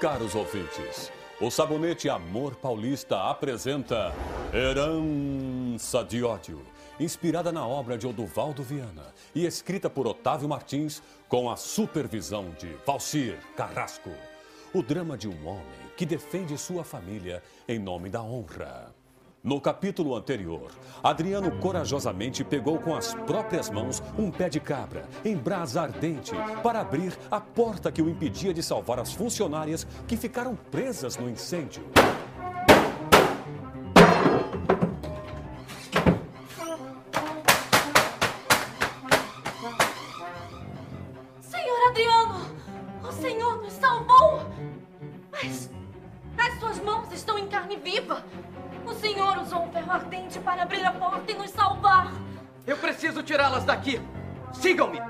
caros ouvintes. O Sabonete Amor Paulista apresenta Herança de Ódio, inspirada na obra de Oduvaldo Viana e escrita por Otávio Martins com a supervisão de Valcir Carrasco. O drama de um homem que defende sua família em nome da honra. No capítulo anterior, Adriano corajosamente pegou com as próprias mãos um pé de cabra em brasa ardente para abrir a porta que o impedia de salvar as funcionárias que ficaram presas no incêndio. Senhor Adriano, o Senhor nos salvou! Mas as suas mãos estão em carne viva. O Senhor usou um ferro ardente para abrir a porta e nos salvar. Eu preciso tirá-las daqui. Sigam-me.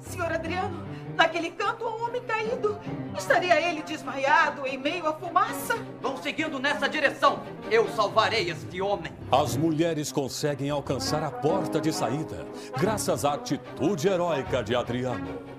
Senhor Adriano, naquele canto há um homem caído. Estaria ele desmaiado em meio à fumaça? Vão seguindo nessa direção. Eu salvarei este homem. As mulheres conseguem alcançar a porta de saída, graças à atitude heróica de Adriano.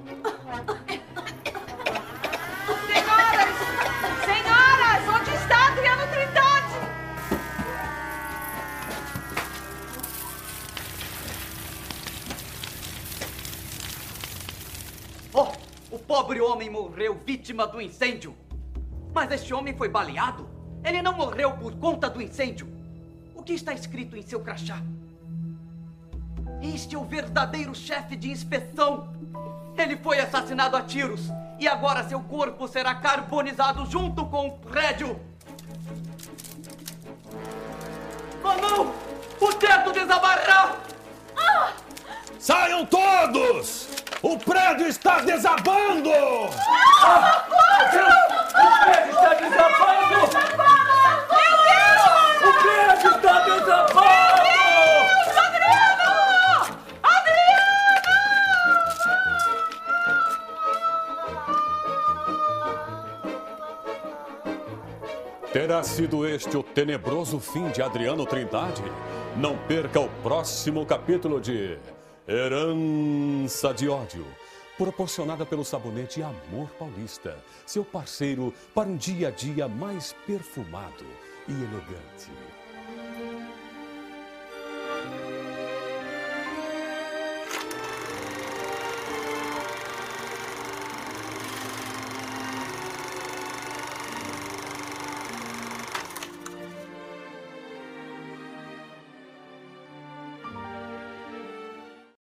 Pobre homem morreu vítima do incêndio. Mas este homem foi baleado. Ele não morreu por conta do incêndio. O que está escrito em seu crachá? Este é o verdadeiro chefe de inspeção. Ele foi assassinado a tiros e agora seu corpo será carbonizado junto com o prédio. Oh não! O teto desabará! Saiam todos! O prédio está desabando! O prédio está desabando! O prédio está desabando! Terá sido este o tenebroso fim de Adriano Trindade? Não perca o próximo capítulo de Herança de Ódio, proporcionada pelo sabonete Amor Paulista, seu parceiro para um dia a dia mais perfumado e elegante.